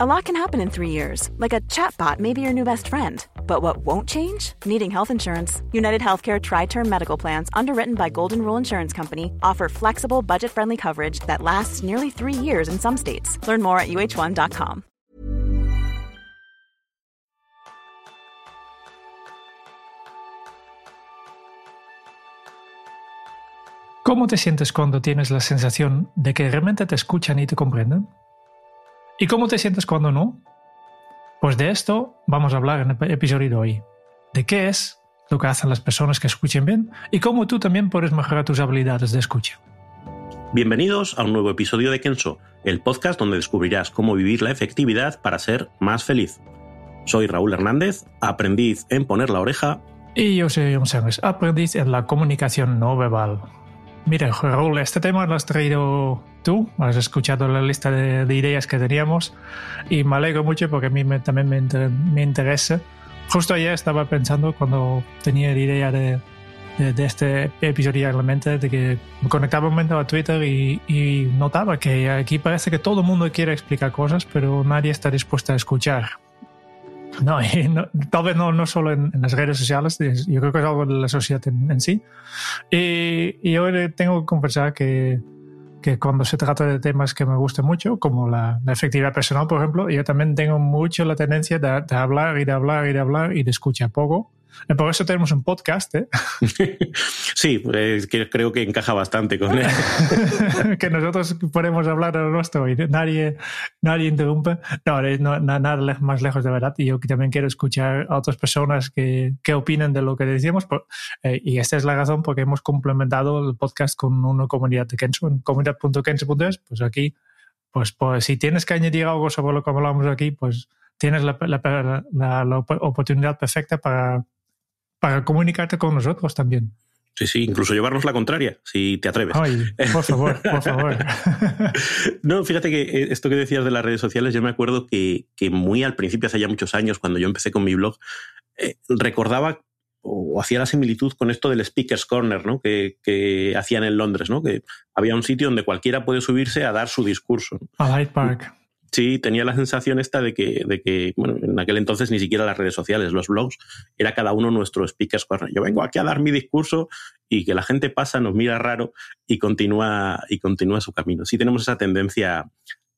A lot can happen in three years, like a chatbot may be your new best friend. But what won't change? Needing health insurance. United Healthcare Tri Term Medical Plans, underwritten by Golden Rule Insurance Company, offer flexible, budget friendly coverage that lasts nearly three years in some states. Learn more at uh1.com. ¿Cómo te sientes cuando tienes la sensación de que realmente te escuchan y te comprenden? ¿Y cómo te sientes cuando no? Pues de esto vamos a hablar en el episodio de hoy. De qué es lo que hacen las personas que escuchen bien y cómo tú también puedes mejorar tus habilidades de escucha. Bienvenidos a un nuevo episodio de Kenso, el podcast donde descubrirás cómo vivir la efectividad para ser más feliz. Soy Raúl Hernández, aprendiz en poner la oreja. Y yo soy John Sánchez, aprendiz en la comunicación no verbal. Mira, Raúl, este tema lo has traído tú, has escuchado la lista de, ideas que teníamos y me alegro mucho porque a mí también me, interesa. Justo ayer estaba pensando cuando tenía la idea de, este episodio realmente de que me conectaba un momento a Twitter y, notaba que aquí parece que todo el mundo quiere explicar cosas, pero nadie está dispuesto a escuchar. No, tal vez no, no solo en, las redes sociales, yo creo que es algo de la sociedad en, sí. Y, y, yo tengo que confesar que, que, cuando se trata de temas que me gusten mucho, como la, efectividad personal, por ejemplo, yo también tengo mucho la tendencia de, de hablar y de hablar y de hablar y de escuchar poco. Por eso tenemos un podcast, ¿eh? sí, creo que encaja bastante con él. que nosotros podemos hablar a lo nuestro y nadie, nadie interrumpe. No, nada más lejos de verdad. Y yo también quiero escuchar a otras personas que, que opinen de lo que decimos. Eh, y esta es la razón por que hemos complementado el podcast con una comunidad de Kenzo, en comunidad.kenzo.es. Pues aquí, pues, pues si tienes que añadir algo sobre lo que hablamos aquí, pues tienes la, la oportunidad perfecta para para comunicarte con nosotros también. Sí, sí, incluso llevarnos la contraria, si te atreves. Ay, por favor, por favor. no, fíjate que eh, esto que decías de las redes sociales, yo me acuerdo que, que muy al principio, hace ya muchos años, cuando yo empecé con mi blog, eh, recordaba o hacía la similitud con esto del Speaker's Corner, ¿no? Que, que, hacían en Londres, ¿no? Que había un sitio donde cualquiera puede subirse a dar su discurso. A Hyde Park. Sí, tenía la sensación esta de que, de que, bueno, en aquel entonces ni siquiera las redes sociales, los blogs, era cada uno nuestro speaker's corner. Yo vengo aquí a dar mi discurso y que la gente pasa, nos mira raro y continúa, y continúa su camino. Sí tenemos esa tendencia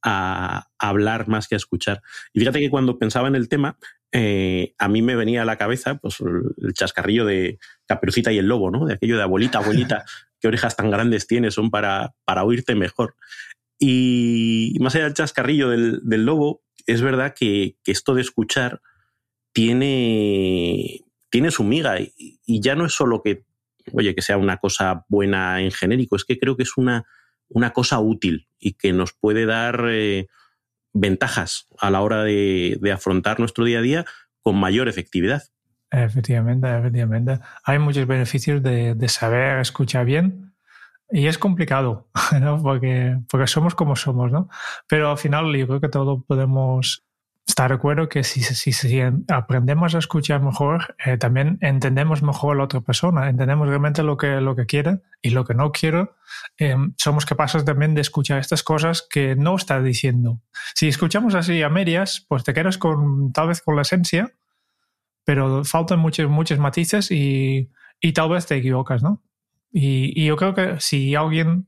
a, hablar más que a escuchar. Y fíjate que cuando pensaba en el tema, eh, a mí me venía a la cabeza pues, el chascarrillo de Caperucita y el Lobo, ¿no? De aquello de abuelita, abuelita, qué orejas tan grandes tienes, son para, para oírte mejor. Y más allá del chascarrillo del, lobo, es verdad que, esto de escuchar tiene, tiene su miga y, ya no es solo que, oye, que sea una cosa buena en genérico, es que creo que es una, una cosa útil y que nos puede dar eh, ventajas a la hora de, afrontar nuestro día a día con mayor efectividad. Efectivamente, efectivamente. Hay muchos beneficios de, de saber escuchar bien y es complicado, ¿no? Porque, porque somos como somos, ¿no? Pero al final yo creo que todos podemos estar de acuerdo que si, si, si aprendemos a escuchar mejor, eh, también entendemos mejor a la otra persona, entendemos realmente lo que, lo que quiere y lo que no quiere. Eh, somos capaces también de escuchar estas cosas que no está diciendo. Si escuchamos así a medias, pues te quedas con tal vez con la esencia, pero faltan muchos, muchos matices y, y tal vez te equivocas, ¿no? Y, yo creo que si alguien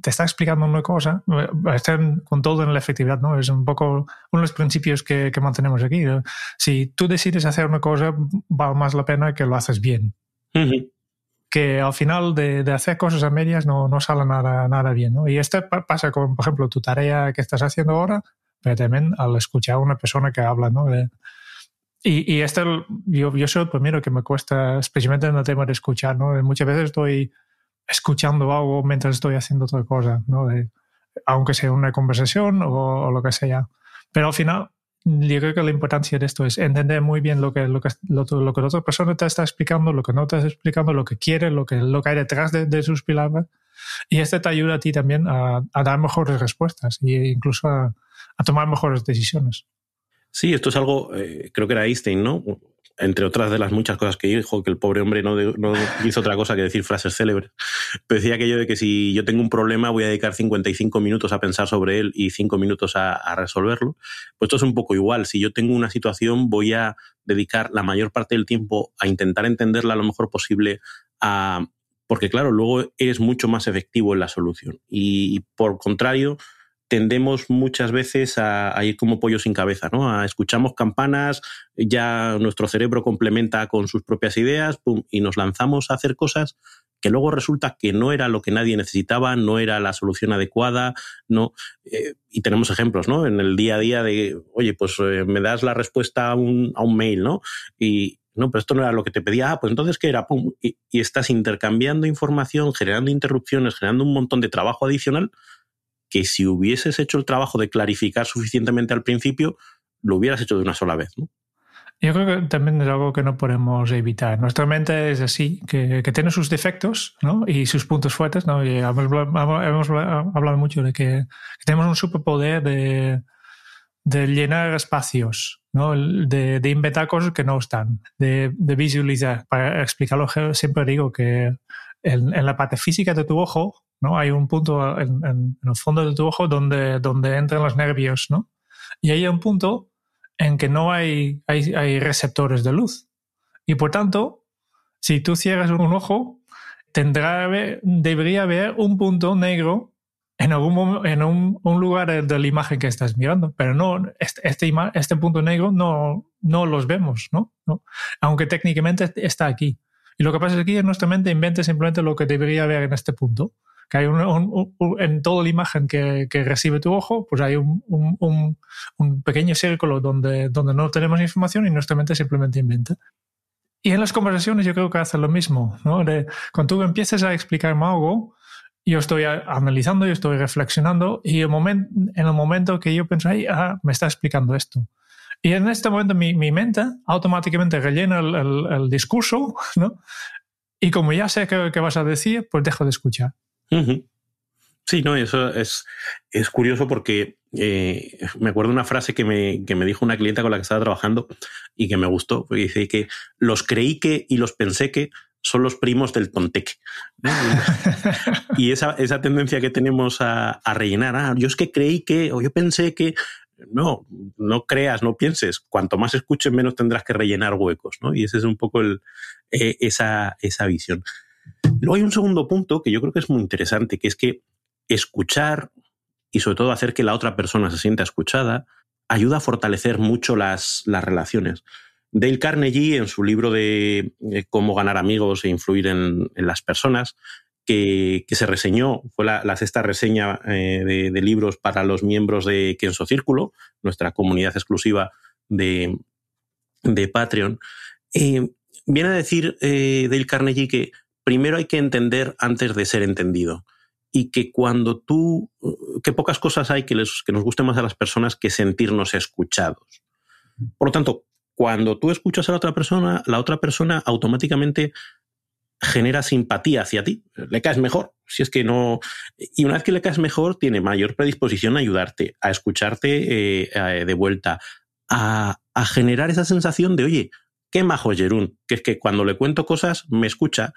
te está explicando una cosa, estén con todo en la efectividad, ¿no? Es un poco uno de los principios que, que mantenemos aquí. Si tú decides hacer una cosa, vale más la pena que lo haces bien. Que al final de, de, hacer cosas a medias no, no sale nada, nada bien, ¿no? Y esto pasa con, por ejemplo, tu tarea que estás haciendo ahora, pero también al escuchar a una persona que habla, ¿no? Y, y esto, yo, yo soy el primero que me cuesta, especialmente en el tema de escuchar, ¿no? Muchas veces estoy escuchando algo mientras estoy haciendo otra cosa, ¿no? aunque sea una conversación o, lo que sea. Pero al final, yo creo que la importancia de esto es entender muy bien lo que, lo que, lo, que la otra persona te está explicando, lo que no te está explicando, lo que quiere, lo que, lo que hay detrás de, sus palabras. Y esto te ayuda a ti también a, dar mejores respuestas e incluso a tomar mejores decisiones. Sí, esto es algo, eh, creo que era Einstein, ¿no? entre otras de las muchas cosas que dijo, que el pobre hombre no, hizo otra cosa que decir frases célebres, pero decía aquello de que si yo tengo un problema voy a dedicar 55 minutos a pensar sobre él y 5 minutos a, resolverlo. Pues esto es un poco igual. Si yo tengo una situación voy a dedicar la mayor parte del tiempo a intentar entenderla lo mejor posible, porque claro, luego eres mucho más efectivo en la solución. Y, por contrario, tendemos muchas veces a, ir como pollo sin cabeza, ¿no? A escuchamos campanas, ya nuestro cerebro complementa con sus propias ideas y nos lanzamos a hacer cosas que luego resulta que no era lo que nadie necesitaba, no era la solución adecuada, no. Eh, y tenemos ejemplos, ¿no? En el día a día de, oye, pues eh, me das la respuesta a un, a un mail, ¿no? Y, no, pero esto no era lo que te pedía, ah, pues entonces ¿qué era? Pum, y, estás intercambiando información, generando interrupciones, generando un montón de trabajo adicional que si hubieses hecho el trabajo de clarificar suficientemente al principio, lo hubieras hecho de una sola vez. ¿no? Yo creo que también es algo que no podemos evitar. Nuestra mente es así, que, tiene sus defectos ¿no? y sus puntos fuertes. ¿no? Y hemos, hablado mucho de que, que tenemos un superpoder de, de llenar espacios, ¿no? de, de, inventar cosas que no están, de, de, visualizar. Para explicarlo, siempre digo que en, en, la parte física de tu ojo ¿no? hay un punto en, el fondo de tu ojo donde, donde entran los nervios. ¿no? Y hay un punto en que no hay, hay, receptores de luz. Y por tanto, si tú cierras un ojo, tendrá, debería haber un punto negro en algún en un, lugar de la imagen que estás mirando, pero no, este, este, este punto negro no, no los vemos, ¿no? Aunque técnicamente está aquí. Y lo que pasa es que nuestra mente inventa simplemente lo que debería haber en este punto. Que hay un, en toda la imagen que, que, recibe tu ojo, pues hay un, un, pequeño círculo donde, donde no tenemos información y nuestra mente simplemente inventa. Y en las conversaciones yo creo que hace lo mismo, ¿no? De, cuando tú empiezas a explicarme algo, yo estoy analizando, yo estoy reflexionando y el momento, en el momento que yo pienso, ay, ah, me está explicando esto. Y en este momento mi, mi mente automáticamente rellena el, el, discurso, ¿no? Y como ya sé qué, vas a decir, pues dejo de escuchar. Sí, no, eso es, es curioso porque eh, me acuerdo una frase que me, que me dijo una clienta con la que estaba trabajando y que me gustó, porque dice que los creí que y los pensé que son los primos del tonteque. y esa, esa, tendencia que tenemos a, a, rellenar, ah, yo es que creí que, o yo pensé que, no, no creas, no pienses. Cuanto más escuches, menos tendrás que rellenar huecos, ¿no? Y ese es un poco el, eh, esa, esa visión. Luego hay un segundo punto que yo creo que es muy interesante, que es que escuchar y sobre todo hacer que la otra persona se sienta escuchada ayuda a fortalecer mucho las, las relaciones. Dale Carnegie, en su libro de cómo ganar amigos e influir en, las personas, que, se reseñó, fue la, sexta reseña eh, de, libros para los miembros de Kenso Círculo, nuestra comunidad exclusiva de, Patreon, eh, viene a decir eh, Dale Carnegie que primero hay que entender antes de ser entendido. Y que cuando tú, que pocas cosas hay que, les, que nos guste más a las personas que sentirnos escuchados. Por lo tanto, cuando tú escuchas a la otra persona, la otra persona automáticamente genera simpatía hacia ti, le caes mejor. Si es que no. Y una vez que le caes mejor, tiene mayor predisposición a ayudarte, a escucharte eh, de vuelta, a, generar esa sensación de, oye, qué majo Jerún, que es que cuando le cuento cosas me escucha,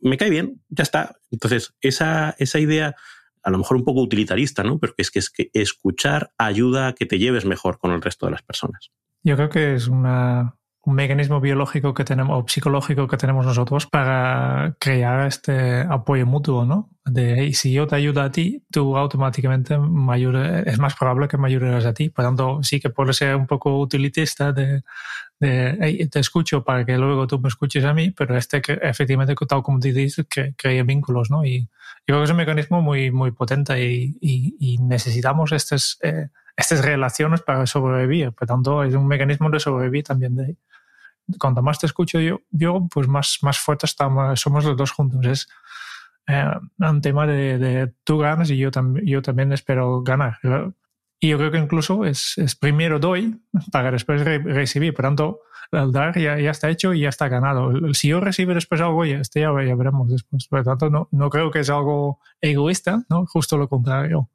me cae bien, ya está. Entonces, esa, esa idea, a lo mejor un poco utilitarista, ¿no? Pero es que es que escuchar ayuda a que te lleves mejor con el resto de las personas. Yo creo que es una, un mecanismo biológico que tenemos o psicológico que tenemos nosotros para crear este apoyo mutuo, ¿no? De si yo te ayudo a ti, tú automáticamente me es más probable que me ayudes a ti. Por tanto, sí que puede ser un poco utilitista de, de te escucho para que luego tú me escuches a mí, pero este que efectivamente, tal como te dices, que crea vínculos, ¿no? Y yo creo que es un mecanismo muy, muy potente y, y, necesitamos estos. Eh, estas relaciones para sobrevivir. Por tanto, es un mecanismo de sobrevivir también de ahí. Cuanto más te escucho yo, yo pues más, más fuertes estamos, somos los dos juntos. Es eh, un tema de, de, tú ganas y yo, yo también espero ganar. Y yo creo que incluso es, es primero doy para después recibir. Por tanto, el dar ya, ya, está hecho y ya está ganado. Si yo recibo después algo, ya, este ya, ya veremos después. Por tanto, no, no creo que es algo egoísta, ¿no? justo lo contrario.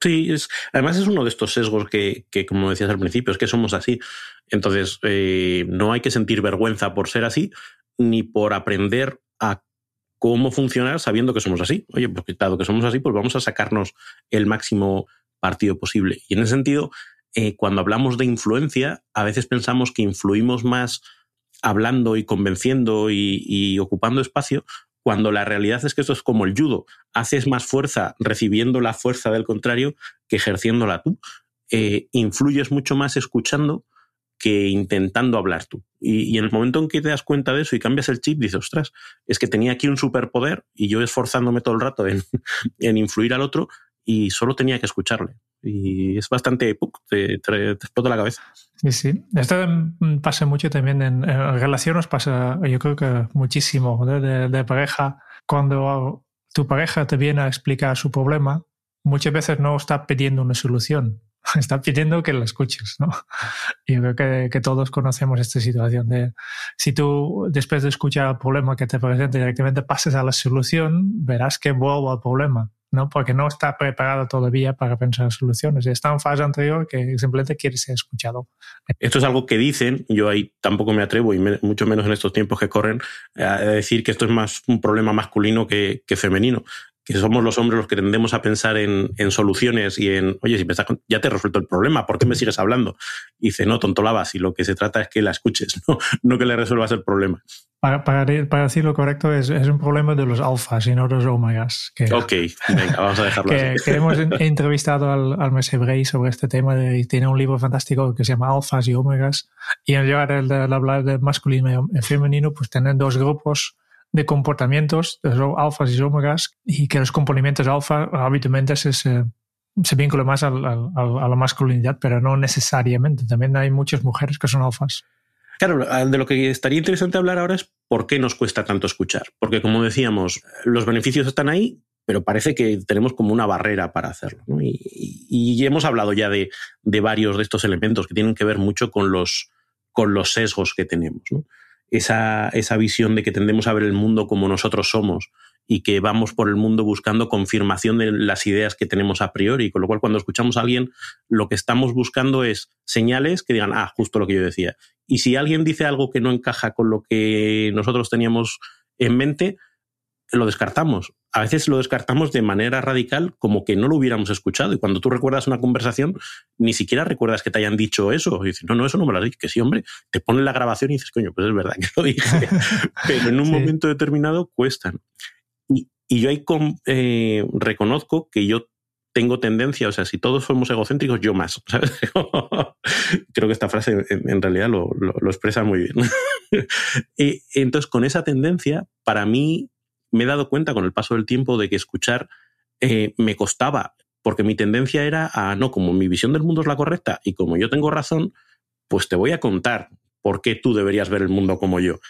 Sí, es, además es uno de estos sesgos que, que, como decías al principio, es que somos así. Entonces, eh, no hay que sentir vergüenza por ser así, ni por aprender a cómo funcionar sabiendo que somos así. Oye, pues dado que somos así, pues vamos a sacarnos el máximo partido posible. Y en ese sentido, eh, cuando hablamos de influencia, a veces pensamos que influimos más hablando y convenciendo y, ocupando espacio, cuando la realidad es que esto es como el judo. Haces más fuerza recibiendo la fuerza del contrario que ejerciéndola tú. Eh, influyes mucho más escuchando que intentando hablar tú. Y, en el momento en que te das cuenta de eso y cambias el chip, dices, ostras, es que tenía aquí un superpoder y yo esforzándome todo el rato en, influir al otro y solo tenía que escucharle. Y es bastante, te, explota la cabeza. Sí, sí. Esto pasa mucho también en, relaciones, pasa yo creo que muchísimo de, de pareja. Cuando tu pareja te viene a explicar su problema, muchas veces no está pidiendo una solución, está pidiendo que lo escuches, ¿no? Yo creo que, todos conocemos esta situación de si tú después de escuchar el problema que te presenta directamente pases a la solución, verás que vuelvo al problema, ¿no? Porque no está preparado todavía para pensar soluciones. Está en fase anterior que simplemente quiere ser escuchado. Esto es algo que dicen, yo ahí tampoco me atrevo, y mucho menos en estos tiempos que corren, a decir que esto es más un problema masculino que, que femenino que somos los hombres los que tendemos a pensar en, soluciones y en, oye, si pensás, ya te he resuelto el problema, ¿por qué me sigues hablando? Y dice, no, tonto lavas, y lo que se trata es que la escuches, no, no que le resuelvas el problema. Para, para, decir lo correcto, es, es, un problema de los alfas y no de los omegas. Que, ok, venga, vamos a dejarlo que, así. Que hemos entrevistado al, al Bray sobre este tema y tiene un libro fantástico que se llama Alfas y Omegas. Y en lugar de, de hablar de masculino y femenino, pues tienen dos grupos de comportamientos, de alfas y omegas, y que los comportamientos alfa habitualmente se, se, vinculan más a la masculinidad, pero no necesariamente. También hay muchas mujeres que son alfas. Claro, de lo que estaría interesante hablar ahora es por qué nos cuesta tanto escuchar. Porque, como decíamos, los beneficios están ahí, pero parece que tenemos como una barrera para hacerlo. Y, hemos hablado ya de, de, varios de estos elementos que tienen que ver mucho con los, con los sesgos que tenemos. Esa, esa visión de que tendemos a ver el mundo como nosotros somos y que vamos por el mundo buscando confirmación de las ideas que tenemos a priori, con lo cual cuando escuchamos a alguien lo que estamos buscando es señales que digan, ah, justo lo que yo decía. Y si alguien dice algo que no encaja con lo que nosotros teníamos en mente, lo descartamos. A veces lo descartamos de manera radical como que no lo hubiéramos escuchado. Y cuando tú recuerdas una conversación, ni siquiera recuerdas que te hayan dicho eso. Y dices, no, no, eso no me lo has dicho. Que sí, hombre, te ponen la grabación y dices, coño, pues es verdad que lo dije. Pero en un momento determinado cuestan. Y, yo ahí eh, reconozco que yo tengo tendencia, o sea, si todos somos egocéntricos, yo más. Creo que esta frase en, realidad lo, lo, expresa muy bien. y entonces, con esa tendencia, para mí me he dado cuenta con el paso del tiempo de que escuchar eh, me costaba, porque mi tendencia era a, no, como mi visión del mundo es la correcta y como yo tengo razón, pues te voy a contar por qué tú deberías ver el mundo como yo.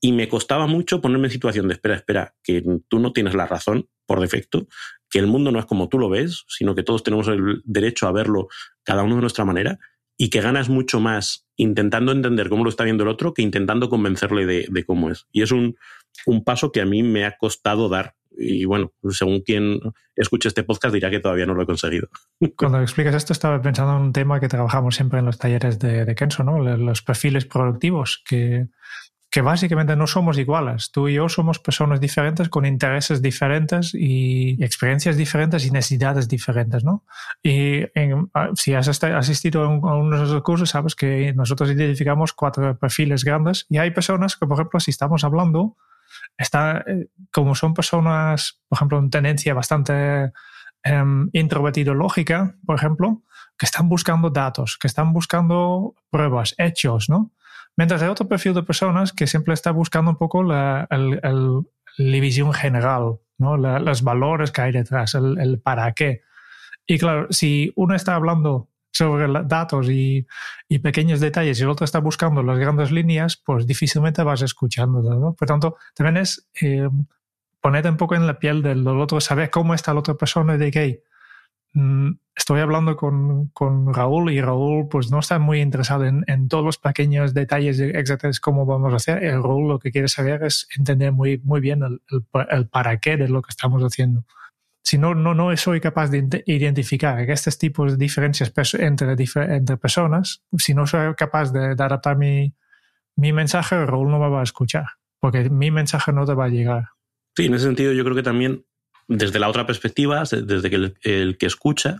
Y me costaba mucho ponerme en situación de, espera, espera, que tú no tienes la razón por defecto, que el mundo no es como tú lo ves, sino que todos tenemos el derecho a verlo cada uno de nuestra manera y que ganas mucho más intentando entender cómo lo está viendo el otro que intentando convencerle de cómo es. Y es un, un paso que a mí me ha costado dar. Y bueno, según quien escuche este podcast dirá que todavía no lo he conseguido. Cuando explicas esto, estaba pensando en un tema que trabajamos siempre en los talleres de, de Kenzo, ¿no? Los perfiles productivos, que, que básicamente no somos iguales. Tú y yo somos personas diferentes con intereses diferentes y experiencias diferentes y necesidades diferentes, ¿no? Y si has asistido a, uno de esos cursos, sabes que nosotros identificamos cuatro perfiles grandes y hay personas que, por ejemplo, si estamos hablando, está, eh, como son personas, por ejemplo, en tendencia bastante um, lógica, por ejemplo, que están buscando datos, que están buscando pruebas, hechos, ¿no? Mientras hay otro perfil de personas que siempre está buscando un poco la, visión general, ¿no? los valores que hay detrás, el, el para qué. Y claro, si uno está hablando sobre datos y, pequeños detalles y el otro está buscando las grandes líneas, pues difícilmente vas escuchando. ¿no? Por tanto, también es eh, ponerte un poco en la piel del, otro, saber cómo está la otra persona y de que mm, estoy hablando con, con, Raúl y Raúl pues no está muy interesado en, en todos los pequeños detalles exactos cómo vamos a hacer. El Raúl lo que quiere saber es entender muy, muy bien el, el, el para qué de lo que estamos haciendo. si no, no, no soy capaz de identificar estos tipos de diferencias entre, entre personas, si no soy capaz de, adaptar mi, mi mensaje, Raúl no me va a escuchar, porque mi mensaje no te va a llegar. Sí, en ese sentido yo creo que también desde la otra perspectiva, desde que el, que escucha,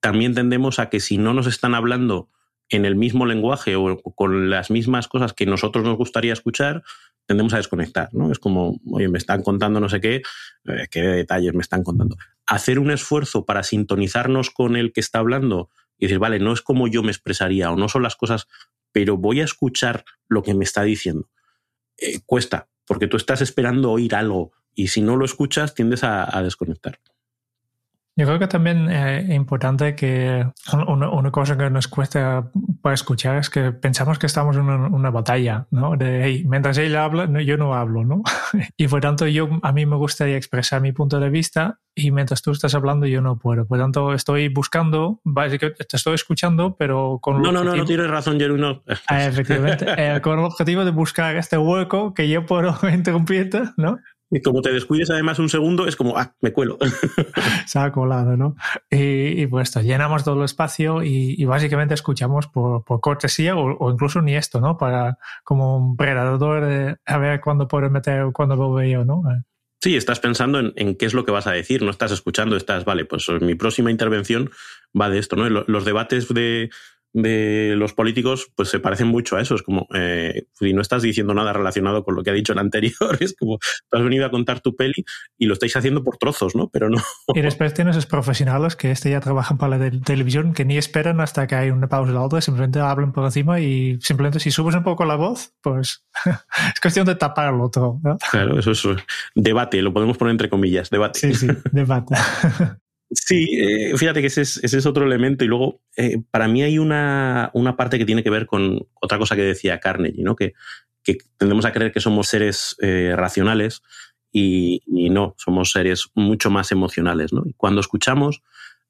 también tendemos a que si no nos están hablando en el mismo lenguaje o con las mismas cosas que nosotros nos gustaría escuchar, tendemos a desconectar, ¿no? Es como, oye, me están contando no sé qué, eh, qué detalles me están contando. Hacer un esfuerzo para sintonizarnos con el que está hablando y decir, vale, no es como yo me expresaría o no son las cosas, pero voy a escuchar lo que me está diciendo. Eh, cuesta, porque tú estás esperando oír algo y si no lo escuchas tiendes a desconectar. Yo creo que también eh, es importante que una, cosa que nos cuesta para escuchar es que pensamos que estamos en una, batalla, ¿no? De, mientras ella habla, yo no hablo, ¿no? y por tanto, yo, a mí me gustaría expresar mi punto de vista y mientras tú estás hablando, yo no puedo. Por tanto, estoy buscando, te estoy escuchando, pero con... No, no, no, no tienes razón, Jerry, no. Ah, efectivamente, eh, con el objetivo de buscar este hueco que yo puedo interrumpirte, ¿no? Y como te descuides además un segundo, es como, ah, me cuelo. Se ha colado, ¿no? Y, pues esto, llenamos todo el espacio y, básicamente escuchamos por, cortesía o, incluso ni esto, ¿no? Para como un predador a ver cuándo puedo meter, cuándo lo veo, ¿no? Sí, estás pensando en, qué es lo que vas a decir, no estás escuchando, estás, vale, pues mi próxima intervención va de esto, ¿no? Los debates de, de los políticos pues se parecen mucho a eso. Es como, eh, si no estás diciendo nada relacionado con lo que ha dicho el anterior, es como, tú has venido a contar tu peli y lo estáis haciendo por trozos, ¿no? Pero no. Y después tienes esos profesionales que este ya trabajan para la televisión que ni esperan hasta que hay una pausa de otra, simplemente hablan por encima y simplemente si subes un poco la voz, pues es cuestión de taparlo todo. Claro, eso es debate, lo podemos poner entre comillas, debate. Sí, sí, debate. Sí, eh, fíjate que ese es, otro elemento. Y luego, eh, para mí hay una, parte que tiene que ver con otra cosa que decía Carnegie, ¿no? que, tendemos a creer que somos seres eh, racionales y, no, somos seres mucho más emocionales. ¿no? Y cuando escuchamos,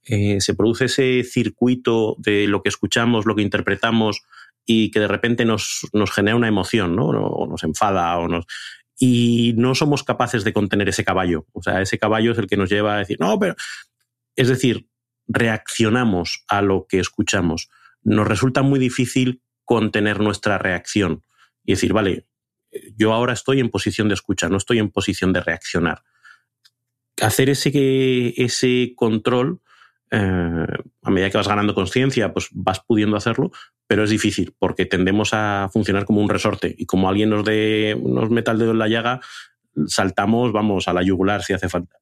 se produce ese circuito de lo que escuchamos, lo que interpretamos y que de repente nos, nos genera una emoción, ¿no? o nos enfada o nos y no somos capaces de contener ese caballo. O sea, ese caballo es el que nos lleva a decir, no, pero es decir, reaccionamos a lo que escuchamos. Nos resulta muy difícil contener nuestra reacción y decir, vale, yo ahora estoy en posición de escuchar, no estoy en posición de reaccionar. Hacer ese, ese control, eh, a medida que vas ganando conciencia, pues vas pudiendo hacerlo, pero es difícil porque tendemos a funcionar como un resorte y como alguien nos, de, nos meta el dedo en la llaga, saltamos, vamos, a la yugular si hace falta.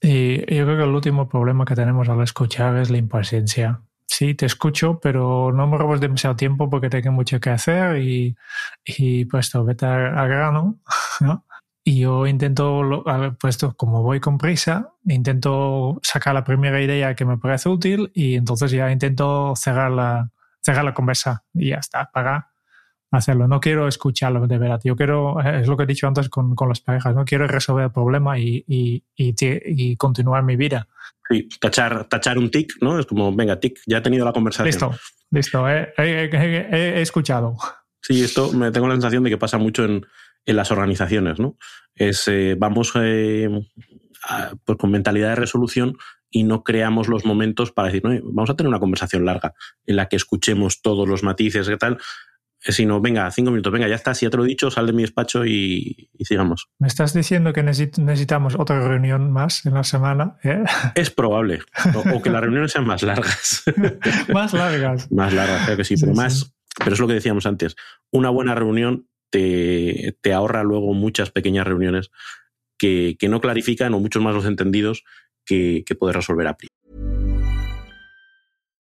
Y yo creo que el último problema que tenemos al escuchar es la impaciencia. Sí, te escucho, pero no me robes demasiado tiempo porque tengo mucho que hacer y, y pues vete a, grano, ¿no? Y yo intento, pues como voy con prisa, intento sacar la primera idea que me parece útil y entonces ya intento cerrar la, cerrar la conversa y ya está, pagar hacerlo. No quiero escucharlo de verdad. Yo quiero, es lo que he dicho antes con, con las parejas, no quiero resolver el problema y, y, y, continuar mi vida. Sí, tachar, tachar un tic, ¿no? Es como, venga, tic, ya he tenido la conversación. Listo, listo, he, he, escuchado. Sí, esto me tengo la sensación de que pasa mucho en, en las organizaciones, ¿no? Es, eh, vamos eh, pues con mentalidad de resolución y no creamos los momentos para decir, no, vamos a tener una conversación larga en la que escuchemos todos los matices, ¿qué tal? Sino, venga, cinco minutos, venga, ya está, si ya te lo he dicho, sal de mi despacho y, sigamos. ¿Me estás diciendo que necesitamos otra reunión más en la semana? ¿eh? Es probable, o, que las reuniones sean más largas. más largas. más largas, creo que sí, pero más, pero es lo que decíamos antes, una buena reunión te, te ahorra luego muchas pequeñas reuniones que, que, no clarifican o muchos más los entendidos que, que puedes resolver a.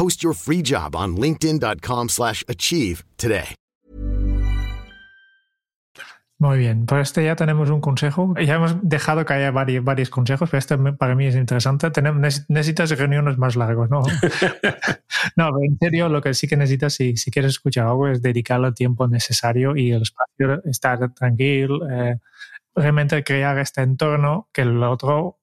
Post your free job on linkedin.com slash achieve today. Muy bien, por este ya tenemos un consejo. Ya hemos dejado que haya varios, varios consejos, pero este para mí es interesante. Tenemos, necesitas reuniones más largos, ¿no? no, en serio, lo que sí que necesitas, si, si quieres escuchar algo, es dedicarle el tiempo necesario y el espacio, estar tranquilo, eh, realmente crear este entorno que el otro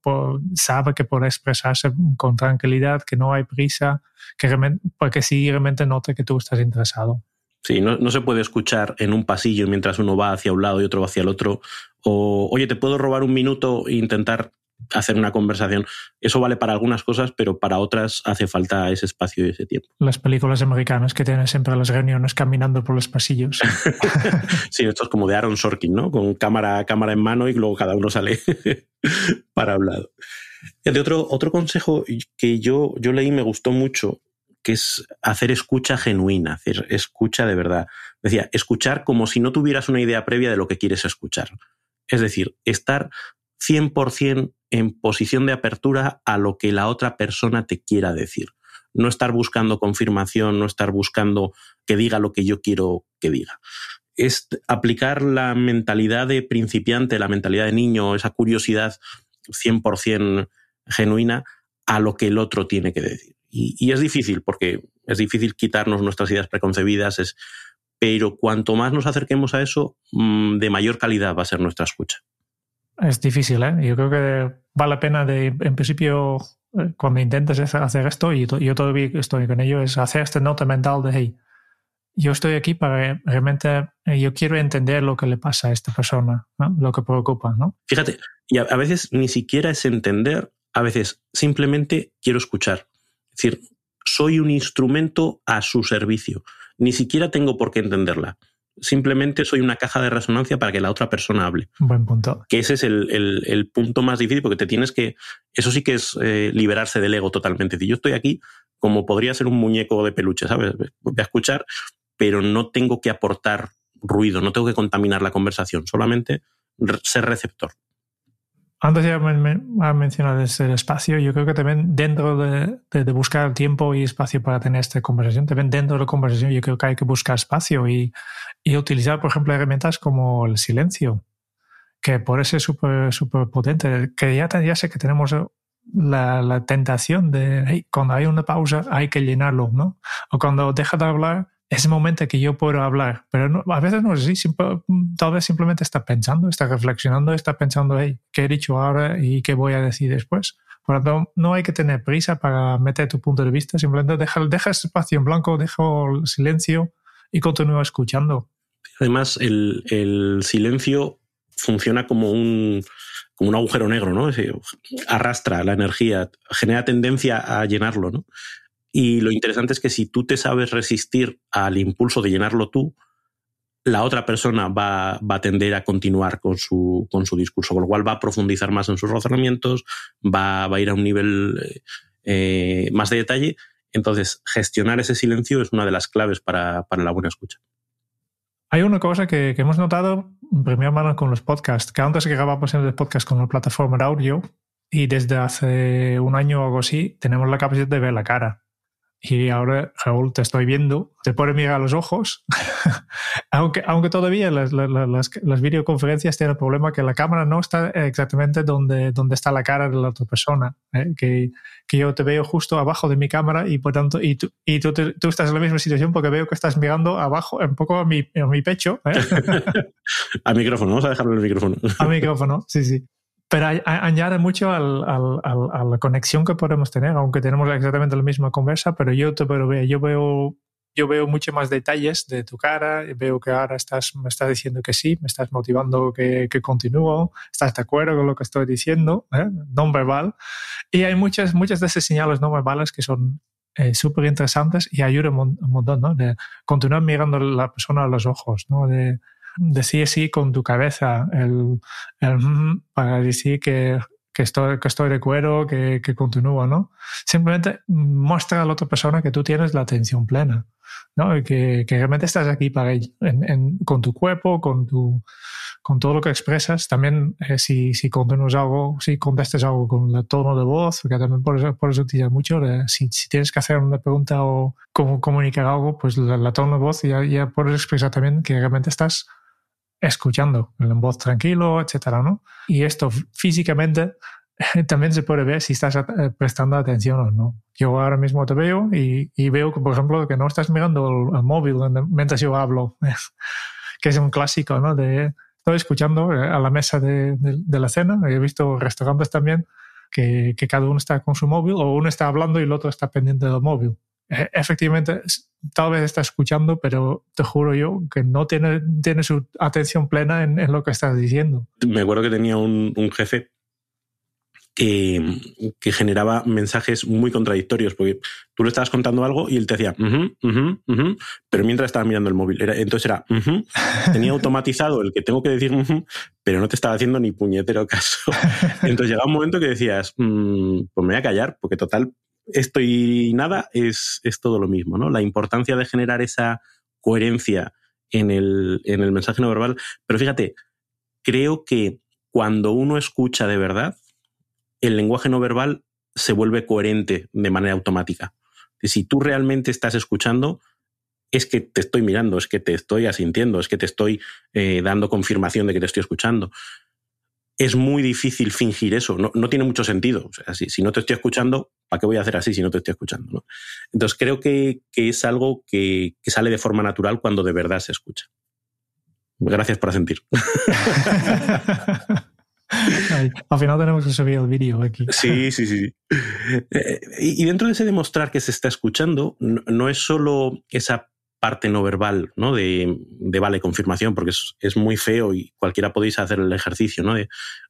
sabe que puede expresarse con tranquilidad, que no hay prisa, que porque sí realmente note que tú estás interesado. Sí, no, no, se puede escuchar en un pasillo mientras uno va hacia un lado y otro va hacia el otro. O, oye, ¿te puedo robar un minuto e intentar hacer una conversación. Eso vale para algunas cosas, pero para otras hace falta ese espacio y ese tiempo. Las películas americanas que tienen siempre las reuniones caminando por los pasillos. sí, esto es como de Aaron Sorkin, ¿no? Con cámara, cámara en mano y luego cada uno sale para hablar. De otro, otro consejo que yo, yo leí me gustó mucho, que es hacer escucha genuina, hacer escucha de verdad. Decía, escuchar como si no tuvieras una idea previa de lo que quieres escuchar. Es decir, estar 100% en posición de apertura a lo que la otra persona te quiera decir. No estar buscando confirmación, no estar buscando que diga lo que yo quiero que diga. Es aplicar la mentalidad de principiante, la mentalidad de niño, esa curiosidad 100% genuina a lo que el otro tiene que decir. Y, es difícil, porque es difícil quitarnos nuestras ideas preconcebidas, es, pero cuanto más nos acerquemos a eso, mm, de mayor calidad va a ser nuestra escucha. Es difícil, ¿eh? Yo creo que vale la pena de, en principio, eh, cuando intentes hacer esto, y yo todavía estoy con ello, es hacer este nota mental de, hey, yo estoy aquí para realmente, eh, yo quiero entender lo que le pasa a esta persona, lo que preocupa, ¿no? Fíjate, y a, a veces ni siquiera es entender, a veces simplemente quiero escuchar. Es decir, soy un instrumento a su servicio. Ni siquiera tengo por qué entenderla simplemente soy una caja de resonancia para que la otra persona hable. Buen punto. Que ese es el, punto más difícil porque te tienes que, eso sí que es eh, liberarse del ego totalmente. Si yo estoy aquí como podría ser un muñeco de peluche, ¿sabes? Voy a escuchar, pero no tengo que aportar ruido, no tengo que contaminar la conversación, solamente ser receptor. Antes ya ha mencionado el espacio, yo creo que también dentro de, de, buscar tiempo y espacio para tener esta conversación, también dentro de la conversación yo creo que hay que buscar espacio y, y utilizar, por ejemplo, herramientas como el silencio, que por eso es súper super potente, que ya, ya sé que tenemos la, la tentación de, cuando hay una pausa hay que llenarlo, ¿no? O cuando deja de hablar ese momento que yo puedo hablar, pero a veces no es así, tal vez simplemente está pensando, está reflexionando, está pensando, hey, ¿qué he dicho ahora y qué voy a decir después? Por lo tanto, no hay que tener prisa para meter tu punto de vista, simplemente deja, deja espacio en blanco, deja el silencio y continúa escuchando. Además, el, el silencio funciona como un, como un agujero negro, ¿no? arrastra la energía, genera tendencia a llenarlo, ¿no? Y lo interesante es que si tú te sabes resistir al impulso de llenarlo tú, la otra persona va, a tender a continuar con su, con su discurso, con lo cual va a profundizar más en sus razonamientos, va, a ir a un nivel eh, más de detalle. Entonces, gestionar ese silencio es una de las claves para, la buena escucha. Hay una cosa que, hemos notado en primera mano con los podcasts, que antes que grabamos en el podcast con la plataforma audio y desde hace un año o algo así, tenemos la capacidad de ver la cara y ahora, Raúl, te estoy viendo, te puede mirar a los ojos, aunque, aunque todavía las, las, videoconferencias tienen el problema que la cámara no está exactamente donde, donde está la cara de la otra persona, ¿eh? que, que, yo te veo justo abajo de mi cámara y por tanto, y tú, y tú, tú, estás en la misma situación porque veo que estás mirando abajo, un poco a mi, a mi pecho. ¿eh? al micrófono, vamos a dejarlo en el micrófono. al micrófono, sí, sí pero añade mucho al, al, a la conexión que podemos tener, aunque tenemos exactamente la misma conversa, pero yo te pero veo, yo veo, yo veo mucho más detalles de tu cara, veo que ahora estás, me estás diciendo que sí, me estás motivando que, que continúo, estás de acuerdo con lo que estoy diciendo, ¿eh? no verbal, y hay muchas, muchas de esas señales no verbales que son eh, súper interesantes y ayudan un, montón, ¿no? De continuar mirando a la persona a los ojos, ¿no? De, decir sí con tu cabeza, el, el para decir que, que, estoy, que estoy de cuero, que, que continúo, ¿no? Simplemente muestra a la otra persona que tú tienes la atención plena, ¿no? Y que, que realmente estás aquí para en, en, con tu cuerpo, con tu con todo lo que expresas, también eh, si, si algo, si contestas algo con el tono de voz, porque también por eso, por eso te mucho, si, si, tienes que hacer una pregunta o comunicar algo, pues la, tono de voz ya, ya puedes expresar también que realmente estás escuchando en voz tranquilo, etcétera, ¿no? Y esto físicamente también se puede ver si estás eh, prestando atención o no. Yo ahora mismo te veo y, veo, por ejemplo, que no estás mirando el, móvil mientras yo hablo, que es un clásico, ¿no? De, estoy escuchando eh, a la mesa de, de, la cena, he visto restaurantes también que, que, cada uno está con su móvil o uno está hablando y el otro está pendiente del móvil. E, efectivamente, tal vez está escuchando, pero te juro yo que no tiene, tiene su atención plena en, lo que estás diciendo. Me acuerdo que tenía un, jefe que, que, generaba mensajes muy contradictorios, porque tú le estabas contando algo y él te decía, pero mientras estaba mirando el móvil. Era, entonces era, tenía automatizado el que tengo que decir, pero no te estaba haciendo ni puñetero caso. Entonces llegaba un momento que decías, mm, pues me voy a callar, porque total, esto y nada es, es, todo lo mismo, ¿no? La importancia de generar esa coherencia en el, en el mensaje no verbal. Pero fíjate, creo que cuando uno escucha de verdad, el lenguaje no verbal se vuelve coherente de manera automática. Si tú realmente estás escuchando, es que te estoy mirando, es que te estoy asintiendo, es que te estoy eh, dando confirmación de que te estoy escuchando es muy difícil fingir eso, no, no tiene mucho sentido. O sea, si, si, no te estoy escuchando, ¿para qué voy a hacer así si no te estoy escuchando? ¿no? Entonces creo que, que es algo que, que, sale de forma natural cuando de verdad se escucha. Gracias por sentir. al final tenemos que subir el vídeo aquí. Sí, sí, sí. Eh, y dentro de ese demostrar que se está escuchando, no es solo esa parte no verbal, ¿no? De, de vale confirmación, porque es, es, muy feo y cualquiera podéis hacer el ejercicio, ¿no?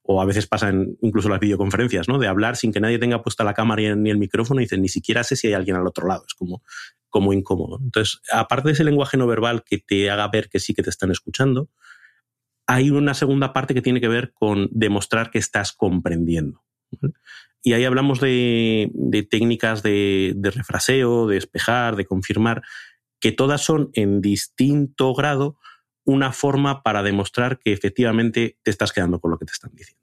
o a veces pasa en incluso las videoconferencias, ¿no? De hablar sin que nadie tenga puesta la cámara ni el micrófono y dice, ni siquiera sé si hay alguien al otro lado. Es como, como incómodo. Entonces, aparte de ese lenguaje no verbal que te haga ver que sí que te están escuchando, hay una segunda parte que tiene que ver con demostrar que estás comprendiendo. Y ahí hablamos de, de técnicas de, de refraseo, de espejar, de confirmar, que todas son en distinto grado una forma para demostrar que efectivamente te estás quedando con lo que te están diciendo.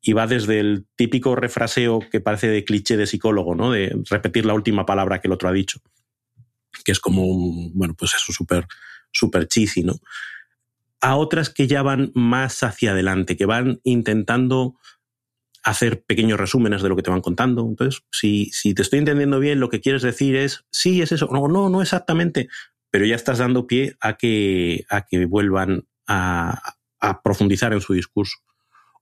Y va desde el típico refraseo que parece de cliché de psicólogo, ¿no? De repetir la última palabra que el otro ha dicho, que es como un, bueno, pues eso súper, súper cheesy, ¿no? A otras que ya van más hacia adelante, que van intentando hacer pequeños resúmenes de lo que te van contando. Entonces, si, si te estoy entendiendo bien, lo que quieres decir es, sí, es eso. No, no, no exactamente. Pero ya estás dando pie a que, a que vuelvan a, a profundizar en su discurso.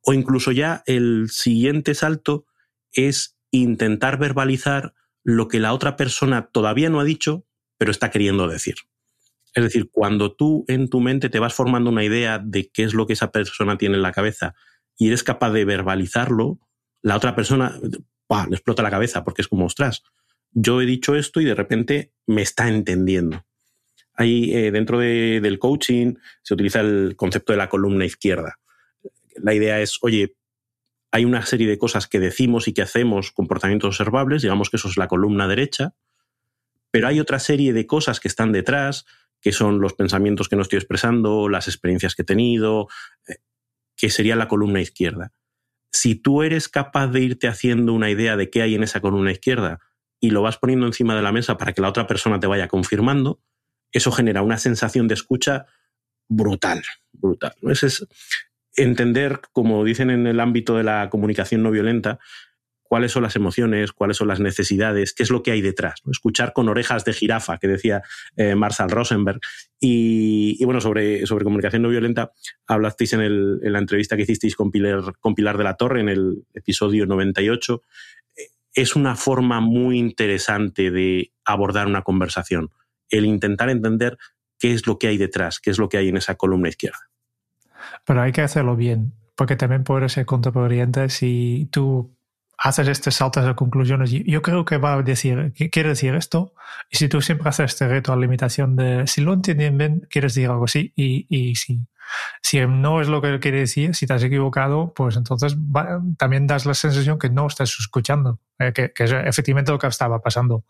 O incluso ya el siguiente salto es intentar verbalizar lo que la otra persona todavía no ha dicho, pero está queriendo decir. Es decir, cuando tú en tu mente te vas formando una idea de qué es lo que esa persona tiene en la cabeza y eres capaz de verbalizarlo, la otra persona le explota la cabeza porque es como, ostras, yo he dicho esto y de repente me está entendiendo. Ahí eh, dentro de, del coaching se utiliza el concepto de la columna izquierda. La idea es, oye, hay una serie de cosas que decimos y que hacemos, comportamientos observables, digamos que eso es la columna derecha, pero hay otra serie de cosas que están detrás, que son los pensamientos que no estoy expresando, las experiencias que he tenido, eh, que sería la columna izquierda. Si tú eres capaz de irte haciendo una idea de qué hay en esa columna izquierda y lo vas poniendo encima de la mesa para que la otra persona te vaya confirmando, eso genera una sensación de escucha brutal, brutal. Ese es entender, como dicen en el ámbito de la comunicación no violenta, cuáles son las emociones, cuáles son las necesidades, qué es lo que hay detrás. Escuchar con orejas de jirafa, que decía eh, Marshall Rosenberg. Y, bueno, sobre, sobre comunicación no violenta, hablasteis en, el, en la entrevista que hicisteis con Pilar, con Pilar de la Torre en el episodio 98. Es una forma muy interesante de abordar una conversación, el intentar entender qué es lo que hay detrás, qué es lo que hay en esa columna izquierda. Pero hay que hacerlo bien, porque también puede ser contraproducente si tú haces estos saltos de conclusiones. Yo creo que va a decir, quiere decir esto. Y si tú siempre haces este reto a limitación de, si lo entienden bien, quieres decir algo así. Y, y si, si no es lo que quiere decir, si te has equivocado, pues entonces también das la sensación que no estás escuchando, eh, que, que, es efectivamente lo que estaba pasando.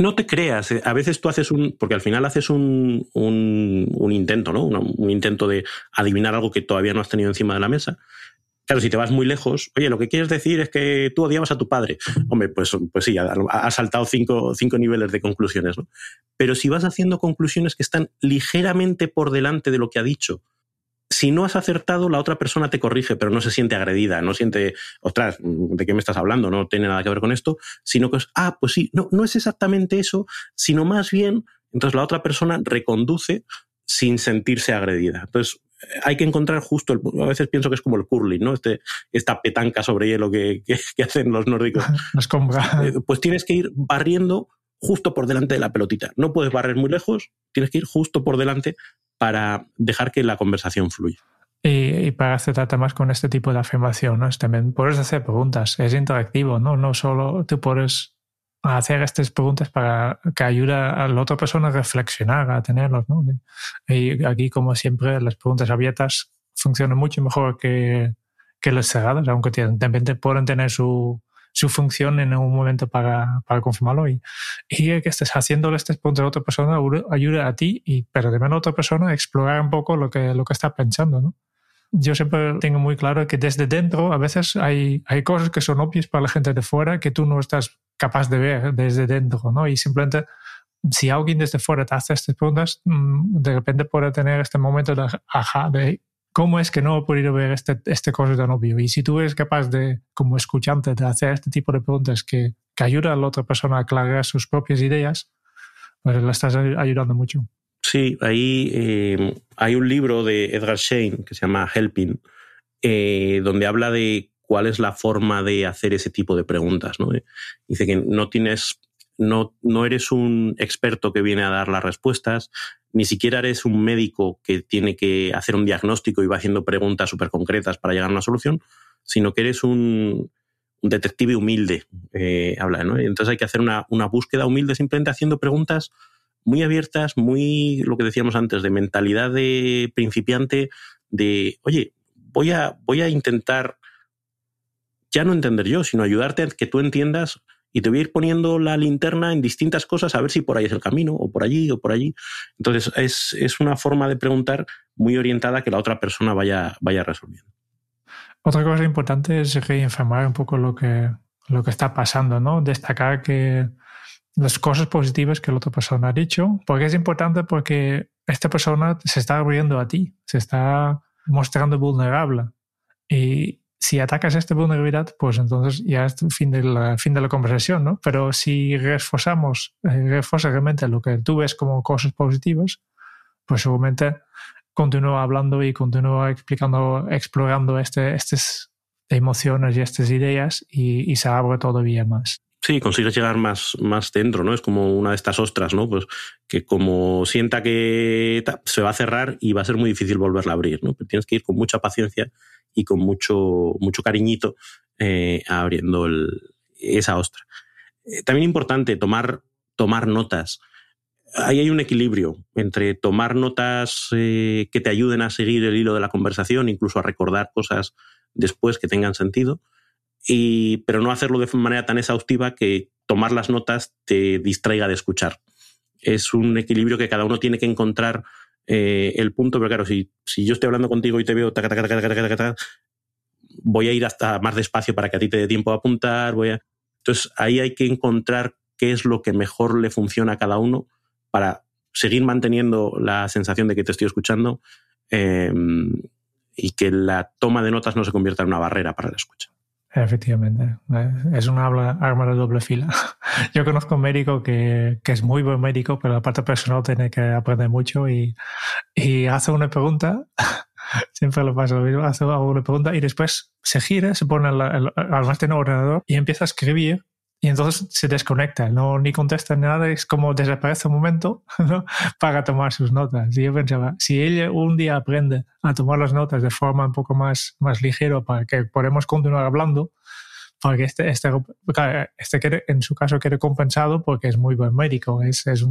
No te creas, eh, a veces tú haces un, porque al final haces un, un, un intento, ¿no? Un, un intento de adivinar algo que todavía no has tenido encima de la mesa Claro, si te vas muy lejos, oye, lo que quieres decir es que tú odiabas a tu padre. Hombre, pues, pues sí, has saltado cinco, cinco niveles de conclusiones, ¿no? Pero si vas haciendo conclusiones que están ligeramente por delante de lo que ha dicho, si no has acertado, la otra persona te corrige, pero no se siente agredida, no siente, ostras, ¿de qué me estás hablando? No tiene nada que ver con esto, sino que es, ah, pues sí, no, no es exactamente eso, sino más bien, entonces la otra persona reconduce sin sentirse agredida. Entonces, hay que encontrar justo, el, a veces pienso que es como el curling, ¿no? Este, esta petanca sobre hielo que, que, hacen los nórdicos. Eh, pues tienes que ir barriendo justo por delante de la pelotita. No puedes barrer muy lejos, tienes que ir justo por delante para dejar que la conversación fluya. Y, para aceptarte más con este tipo de afirmación, ¿no? También puedes hacer preguntas, es interactivo, ¿no? No solo tú puedes hacer estas preguntas para que ayude a la otra persona a reflexionar, a tenerlos. ¿no? Y aquí, como siempre, las preguntas abiertas funcionan mucho mejor que, que las cerradas, aunque también pueden tener su, su función en un momento para, para confirmarlo. Y, y que estés haciéndole estas preguntas a otra persona ayuda a ti, y, pero también a otra persona a explorar un poco lo que, lo que está pensando. ¿no? Yo siempre tengo muy claro que desde dentro a veces hay, hay cosas que son obvias para la gente de fuera que tú no estás capaz de ver desde dentro, ¿no? Y simplemente si alguien desde fuera te hace estas preguntas, mm, de repente puede tener este momento de ajá, de cómo es que no he podido ver este, este cosa tan obvio. Y si tú eres capaz de, como escuchante, de hacer este tipo de preguntas que, que ayuda a la otra persona a aclarar sus propias ideas, pues le estás ayudando mucho. Sí, ahí eh, hay un libro de Edgar Shane que se llama Helping, eh, donde habla de cuál es la forma de hacer ese tipo de preguntas. ¿no? Dice que no tienes, no, no eres un experto que viene a dar las respuestas, ni siquiera eres un médico que tiene que hacer un diagnóstico y va haciendo preguntas súper concretas para llegar a una solución, sino que eres un, detective humilde, eh, habla, ¿no? Entonces hay que hacer una, una búsqueda humilde simplemente haciendo preguntas muy abiertas, muy, lo que decíamos antes, de mentalidad de principiante, de, oye, voy a, voy a intentar ya no entender yo, sino ayudarte a que tú entiendas y te voy a ir poniendo la linterna en distintas cosas a ver si por ahí es el camino, o por allí, o por allí. Entonces, es, es una forma de preguntar muy orientada que la otra persona vaya, vaya resolviendo. Otra cosa importante es reinformar un poco lo que, lo que está pasando, ¿no? Destacar que las cosas positivas que la otra persona ha dicho, porque es importante porque esta persona se está abriendo a ti, se está mostrando vulnerable. Y si atacas esta vulnerabilidad, pues entonces ya es el fin de la, fin de la conversación, ¿no? Pero si reforzamos, eh, realmente lo que tú ves como cosas positivas, pues seguramente continúa hablando y continúa explicando, explorando este, estas emociones y estas ideas y, y se abre todavía más. Sí, consigues llegar más, más dentro, ¿no? Es como una de estas ostras, ¿no? Pues que como sienta que se va a cerrar y va a ser muy difícil volverla a abrir, ¿no? Pero tienes que ir con mucha paciencia y con mucho, mucho cariñito eh, abriendo esa ostra. Eh, también importante tomar, tomar notas. Ahí hay un equilibrio entre tomar notas eh, que te ayuden a seguir el hilo de la conversación, incluso a recordar cosas después que tengan sentido, y, pero no hacerlo de manera tan exhaustiva que tomar las notas te distraiga de escuchar. Es un equilibrio que cada uno tiene que encontrar eh, el punto, pero claro, si, si yo estoy hablando contigo y te veo, voy a ir hasta más despacio para que a ti te dé tiempo a apuntar. Voy a... Entonces ahí hay que encontrar qué es lo que mejor le funciona a cada uno para seguir manteniendo la sensación de que te estoy escuchando em, y que la toma de notas no se convierta en una barrera para la escucha. Efectivamente, es una arma de doble fila. Yo conozco un médico que, que, es muy buen médico, pero la parte personal tiene que aprender mucho y, y hace una pregunta, siempre lo pasa lo mismo, hace una pregunta y después se gira, se pone al, al, al ordenador y empieza a escribir y entonces se desconecta, no ni contesta nada, es como desaparece un momento ¿no? para tomar sus notas. Y yo pensaba, si ella un día aprende a tomar las notas de forma un poco más, más ligera para que podamos continuar hablando, porque este, este, este en su caso quede compensado porque es muy buen médico, es, es,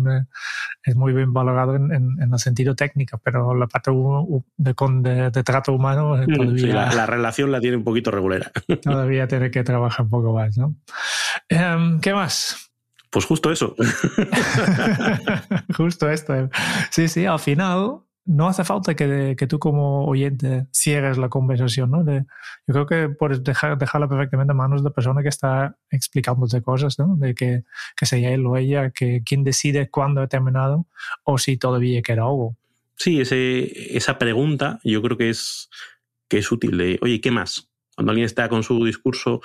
es muy bien valorado en, en, el sentido técnico, pero la parte de, de, trato humano mm, todavía... la, relación la tiene un poquito regular. todavía tiene que trabajar un poco más, ¿no? Em, ¿Qué más? Pues justo eso. justo esto. Sí, sí, al final no hace falta que, que, tú como oyente cierres la conversación, ¿no? Yo creo que puedes dejar, dejarla perfectamente en manos de la persona que está explicándote cosas, ¿no? De que, que sea él o ella, que quien decide cuándo ha terminado o si todavía queda algo. Sí, esa pregunta yo creo que es, que es útil. Oye, ¿qué más? Cuando alguien está con su discurso,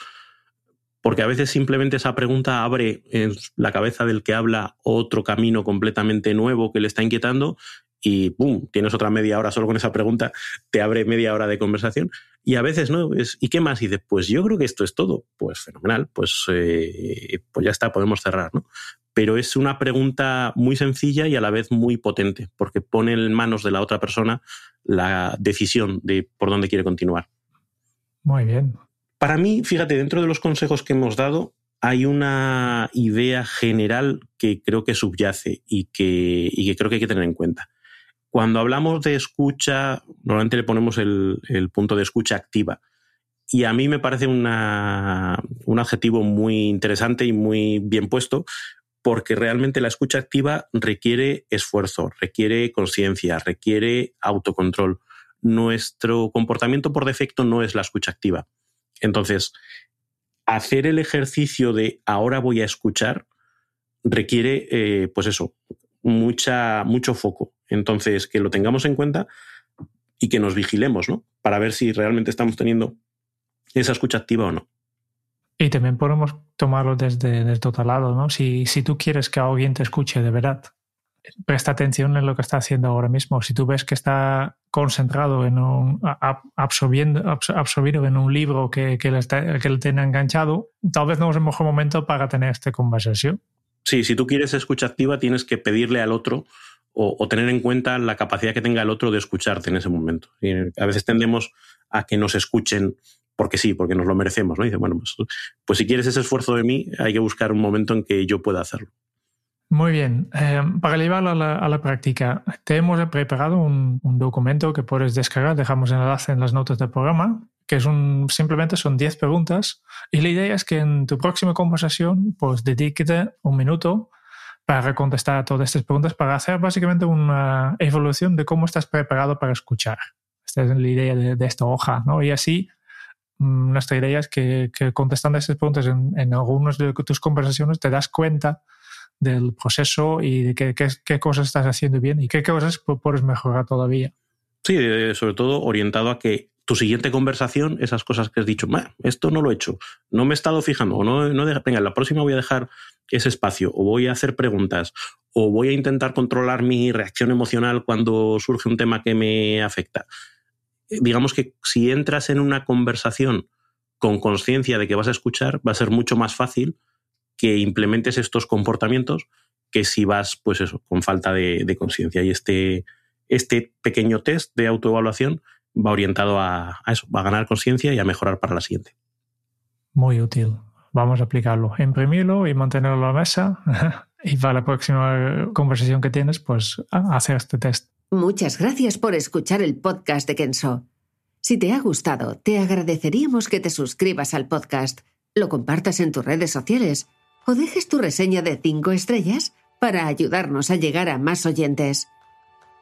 porque a veces simplemente esa pregunta abre en la cabeza del que habla otro camino completamente nuevo que le está inquietando y ¡pum! Tienes otra media hora solo con esa pregunta, te abre media hora de conversación. Y a veces no, es, ¿y qué más? Y dices, pues yo creo que esto es todo. Pues fenomenal, pues, eh, pues ya está, podemos cerrar, ¿no? Pero es una pregunta muy sencilla y a la vez muy potente, porque pone en manos de la otra persona la decisión de por dónde quiere continuar. Muy bien. Para mí, fíjate, dentro de los consejos que hemos dado, hay una idea general que creo que subyace y que, y que creo que hay que tener en cuenta. Cuando hablamos de escucha, normalmente le ponemos el, punto de escucha activa. Y a mí me parece un adjetivo muy interesante y muy bien puesto, porque realmente la escucha activa requiere esfuerzo, requiere conciencia, requiere autocontrol. Nuestro comportamiento por defecto no es la escucha activa. Entonces, hacer el ejercicio de ahora voy a escuchar requiere, eh, pues eso, mucha, mucho foco. Entonces, que lo tengamos en cuenta y que nos vigilemos, ¿no? Para ver si realmente estamos teniendo esa escucha activa o no. Y también podemos tomarlo desde, desde otro lado, ¿no? Si, si tú quieres que alguien te escuche de verdad, presta atención en lo que está haciendo ahora mismo. Si tú ves que está concentrado en un, absorbiendo, absorbido en un libro que, que, le que le tiene enganchado, tal vez no es el mejor momento para tener esta conversación. Sí, si tú quieres escucha activa, tienes que pedirle al otro o, tener en cuenta la capacidad que tenga el otro de escucharte en ese momento. Y a veces tendemos a que nos escuchen porque sí, porque nos lo merecemos, ¿no? dice, bueno, pues, pues, si quieres ese esfuerzo de mí, hay que buscar un momento en que yo pueda hacerlo. Muy bien. Eh, para llevarlo a la, práctica, te hemos preparado un, documento que puedes descargar. Dejamos el enlace en las notas del programa que es simplemente son 10 preguntas y la idea es que en tu próxima conversación pues dedíquete un minuto para contestar a todas estas preguntas, para hacer básicamente una evolución de cómo estás preparado para escuchar. Esta es la idea de, esta hoja, ¿no? Y así mm, nuestra idea es que, contestando estas preguntas en, en algunas de tus conversaciones te das cuenta del proceso y de qué, qué cosas estás haciendo bien y qué cosas puedes mejorar todavía. Sí, sobre todo orientado a que tu siguiente conversación, esas cosas que has dicho, esto no lo he hecho, no me he estado fijando, o no, no venga, la próxima voy a dejar ese espacio, o voy a hacer preguntas, o voy a intentar controlar mi reacción emocional cuando surge un tema que me afecta. Eh, digamos que si entras en una conversación con conciencia de que vas a escuchar, va a ser mucho más fácil que implementes estos comportamientos que si vas, pues eso, con falta de, de conciencia. Y este, este pequeño test de autoevaluación va orientado a, eso, va a ganar conciencia y a mejorar para la siguiente. Muy útil. Vamos a aplicarlo. Imprimirlo y mantenerlo a la mesa. y para la próxima conversación que tienes, pues hacer este test. Muchas gracias por escuchar el podcast de Kenso. Si te ha gustado, te agradeceríamos que te suscribas al podcast, lo compartas en tus redes sociales o dejes tu reseña de 5 estrellas para ayudarnos a llegar a más oyentes.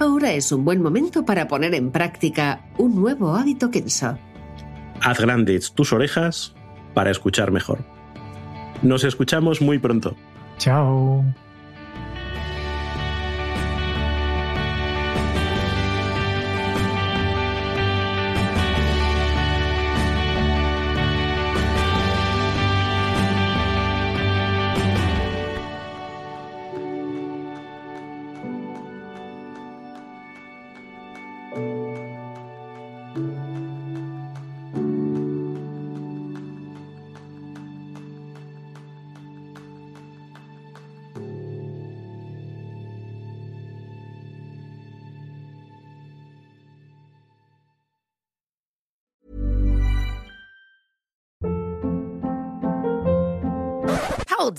ahora es un buen momento para poner en práctica un nuevo hábito Kenso. Haz grandes tus orejas para escuchar mejor. Nos escuchamos muy pronto. Chao.